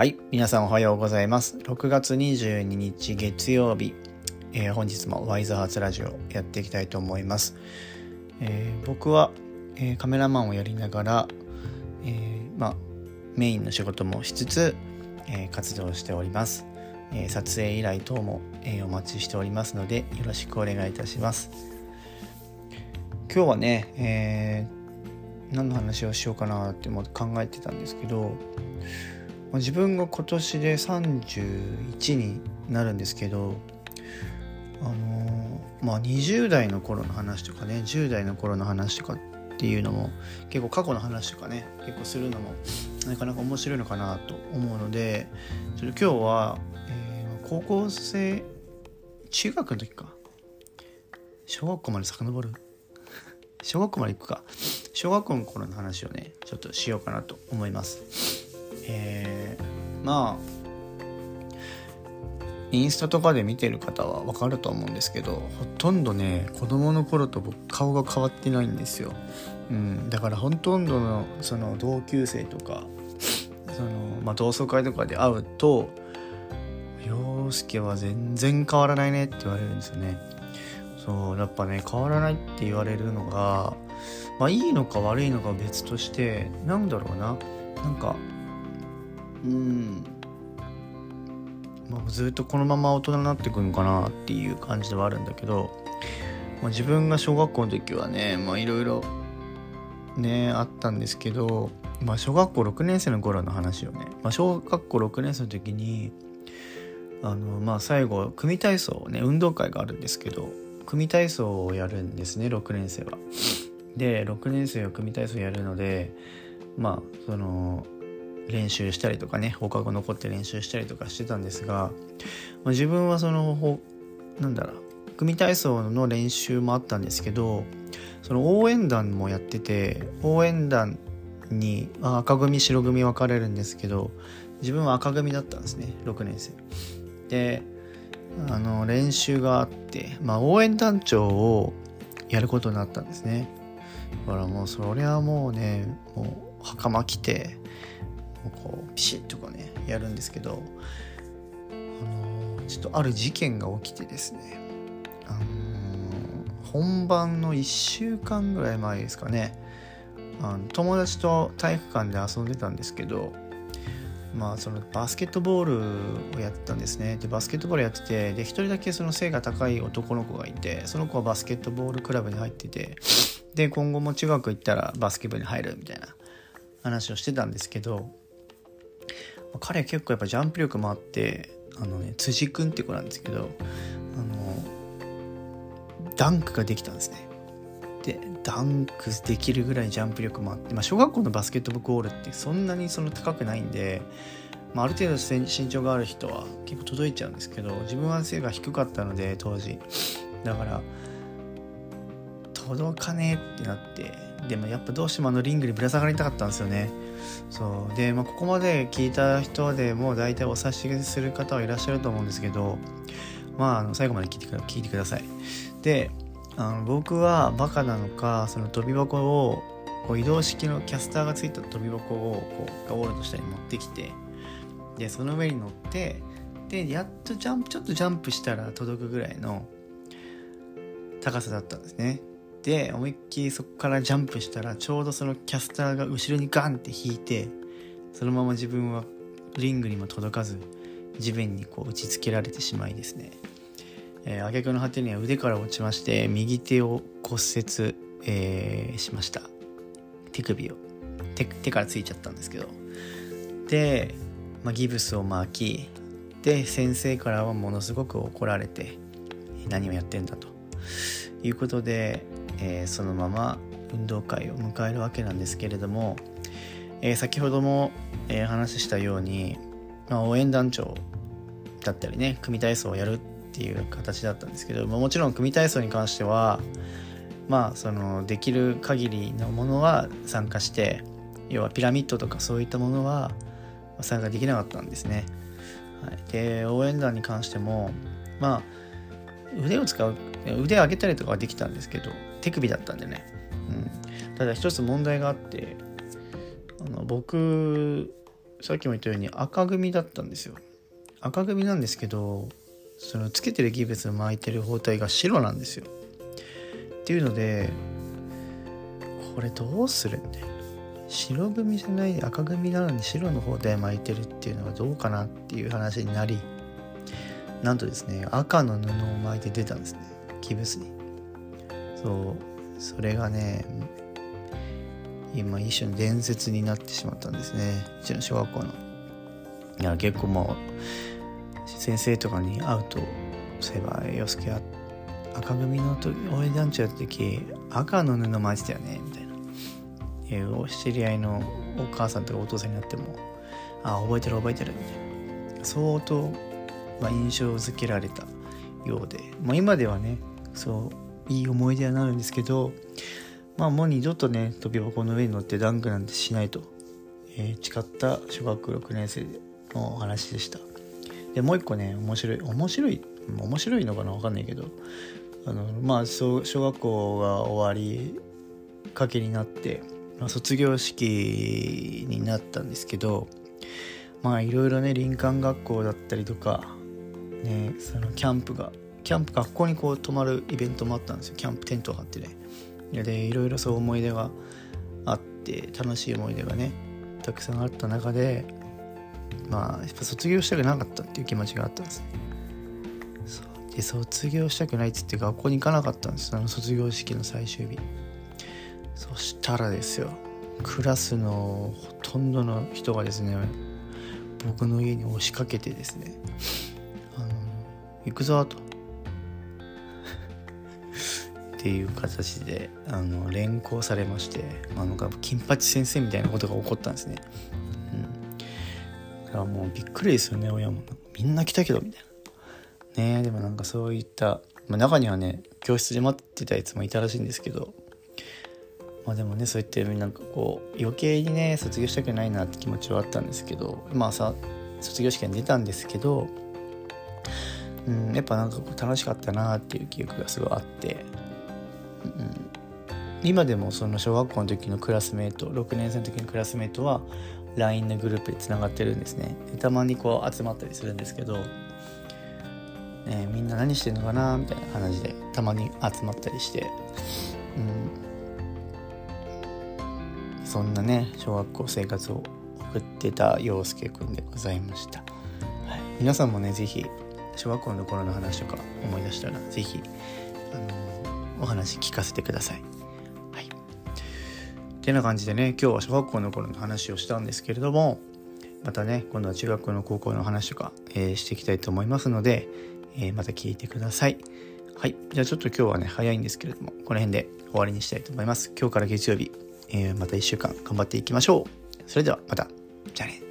はい、皆さんおはようございます。6月22日月曜日、えー本日もワイズハーツラジオやっていきたいと思います。えー僕は、えーカメラマンをやりながら、えまあ、メインの仕事もしつつ、え活動しております。え撮影依頼等も、えお待ちしておりますのでよろしくお願いいたします。今日はね、えー何の話をしようかなっても考えてたんですけど、自分が今年で31になるんですけどあのまあ20代の頃の話とかね10代の頃の話とかっていうのも結構過去の話とかね結構するのもなかなか面白いのかなと思うのでちょっと今日は、えー高校生中学の時か。小学校まで遡る？小学校まで行くか。小学校の頃の話をねちょっとしようかなと思います。えーまあインスタとかで見てる方は分かると思うんですけどほとんどね子供の頃と僕顔が変わってないんですよ、うん、だからほとんどのその同級生とかその、まあ、同窓会とかで会うと「陽介は全然変わらないね」って言われるんですよね。そうやっぱね変わらないって言われるのがまあいいのか悪いのか別としてなんだろうな。なんかうん、まあ、ずっとこのまま大人になっていくのかなっていう感じではあるんだけど、まあ、自分が小学校の時はねいろいろねあったんですけど、まあ、小学校6年生の頃の話をね、まあ、小学校6年生の時にあのまあ最後組体操ね運動会があるんですけど組体操をやるんですね6年生は。で6年生は組体操やるのでまあその練習したりとかね放課後残って練習したりとかしてたんですが、まあ、自分はそのほなんだろう組体操の練習もあったんですけどその応援団もやってて応援団に赤組白組分かれるんですけど自分は赤組だったんですね6年生。であの練習があって、まあ、応援団長をやることになったんですね。だからもうそれはもうねもう袴着てこうピシッとこうねやるんですけどあのちょっとある事件が起きてですねあの本番の1週間ぐらい前ですかねあの友達と体育館で遊んでたんですけどまあそのバスケットボールをやってたんですね。でバスケットボールやっててで一人だけその背が高い男の子がいてその子はバスケットボールクラブに入っててで今後も中学行ったらバスケ部に入るみたいな話をしてたんですけど彼結構やっぱジャンプ力もあってあのね辻君って子なんですけどあのダンクができたんですね。でダンクできるぐらいジャンプ力もあって、まあ、小学校のバスケットボールってそんなにその高くないんで、まあ、ある程度身長がある人は結構届いちゃうんですけど自分は背が低かったので当時。だから届かねえってなってでもやっぱどうしてもあのリングにぶら下がりたかったんですよね。そう。で、まあ、ここまで聞いた人でもう大体お察しする方はいらっしゃると思うんですけどまああの最後まで聞いてく聞いてください。であの僕はバカなのかその飛び箱をこう移動式のキャスターがついた飛び箱をこうゴールの下に持ってきてでその上に乗ってでやっとジャンプちょっとジャンプしたら届くぐらいの高さだったんですね。で思いっきりそこからジャンプしたらちょうどそのキャスターが後ろにガンって引いてそのまま自分はリングにも届かず地面にこう打ちつけられてしまいですね。えー、挙句の果てには腕から落ちまして右手を骨折、えーしました。手首を。手からついちゃったんですけど。で、まあ、ギブスを巻きで先生からはものすごく怒られて何をやってんだと。いうことで、えーそのまま運動会を迎えるわけなんですけれども、えー先ほども、えー話したように、まあ、応援団長だったりね組体操をやるっていう形だったんですけどまもちろん組体操に関してはまあそのできる限りのものは参加して要はピラミッドとかそういったものは参加できなかったんですね。はい、で応援団に関してもまあ腕を使う腕上げたりとかはできたんですけど手首だったんでね、うん、ただ一つ問題があってあの僕さっきも言ったように赤組だったんですよ。赤組なんですけどそのつけてるギブス巻いてる包帯が白なんですよ。っていうのでこれどうするんだよ。白組じゃない赤組なのに白の包帯巻いてるっていうのはどうかなっていう話になりなんとですね赤の布を巻いて出たんですね。ギブスに。そうそれがね今一種の伝説になってしまったんですね。うちの小学校の。いや結構もう先生とかに会うとそういえば洋介は赤組の時応援団長やった時赤の布巻いてたよねみたいな。えお知り合いのお母さんとかお父さんになってもあ覚えてる覚えてるみたいな。相当、まあ、印象づけられたようで、まあ、今ではねそういい思い出はなるんですけどまあもう二度とね飛び箱の上に乗ってダンクなんてしないと、えー、誓った小学6年生のお話でした。でもう一個ね面白い面白い面白いのかな分かんないけどあのまあ小学校が終わりかけになってま卒業式になったんですけどまあいろいろね林間学校だったりとかねそのキャンプがキャンプ学校にこう泊まるイベントもあったんですよ。キャンプテントを張ってね。でいろいろそう思い出があって楽しい思い出がねたくさんあった中でまあやっぱ卒業したくなかったっていう気持ちがあったんですね。で卒業したくないっつって学校に行かなかったんです。あの卒業式の最終日。そしたらですよクラスのほとんどの人がですね僕の家に押しかけてですね「あの行くぞ」と。っていう形であの連行されましてあの金八先生みたいなことが起こったんですね。うん、だからもうびっくりですよね親も。みんな来たけどみたいな。ねでもなんかそういった、まあ、中にはね教室で待ってたやつもいたらしいんですけど。まあでもねそういったなんかこう余計にね卒業したくないなって気持ちはあったんですけど。まあさ卒業式に出たんですけど、うん、やっぱなんかこう楽しかったなっていう記憶がすごいあって、うん、今でもその小学校の時のクラスメート6年生の時のクラスメートは LINE のグループでつながってるんですね。たまにこう集まったりするんですけど、ね、みんな何してんのかなみたいな話でたまに集まったりして、うん。そんなね小学校生活を送ってた陽介くんでございました、はい、皆さんもね是非小学校の頃の話とか思い出したら是非あのお話聞かせてくださいはいてな感じでね今日は小学校の頃の話をしたんですけれどもまたね今度は中学校の高校の話とか、えー、していきたいと思いますので、えー、また聞いてくださいはいじゃあちょっと今日はね早いんですけれどもこの辺で終わりにしたいと思います今日から月曜日えー、また1週間頑張っていきましょう。それではまた。じゃあね。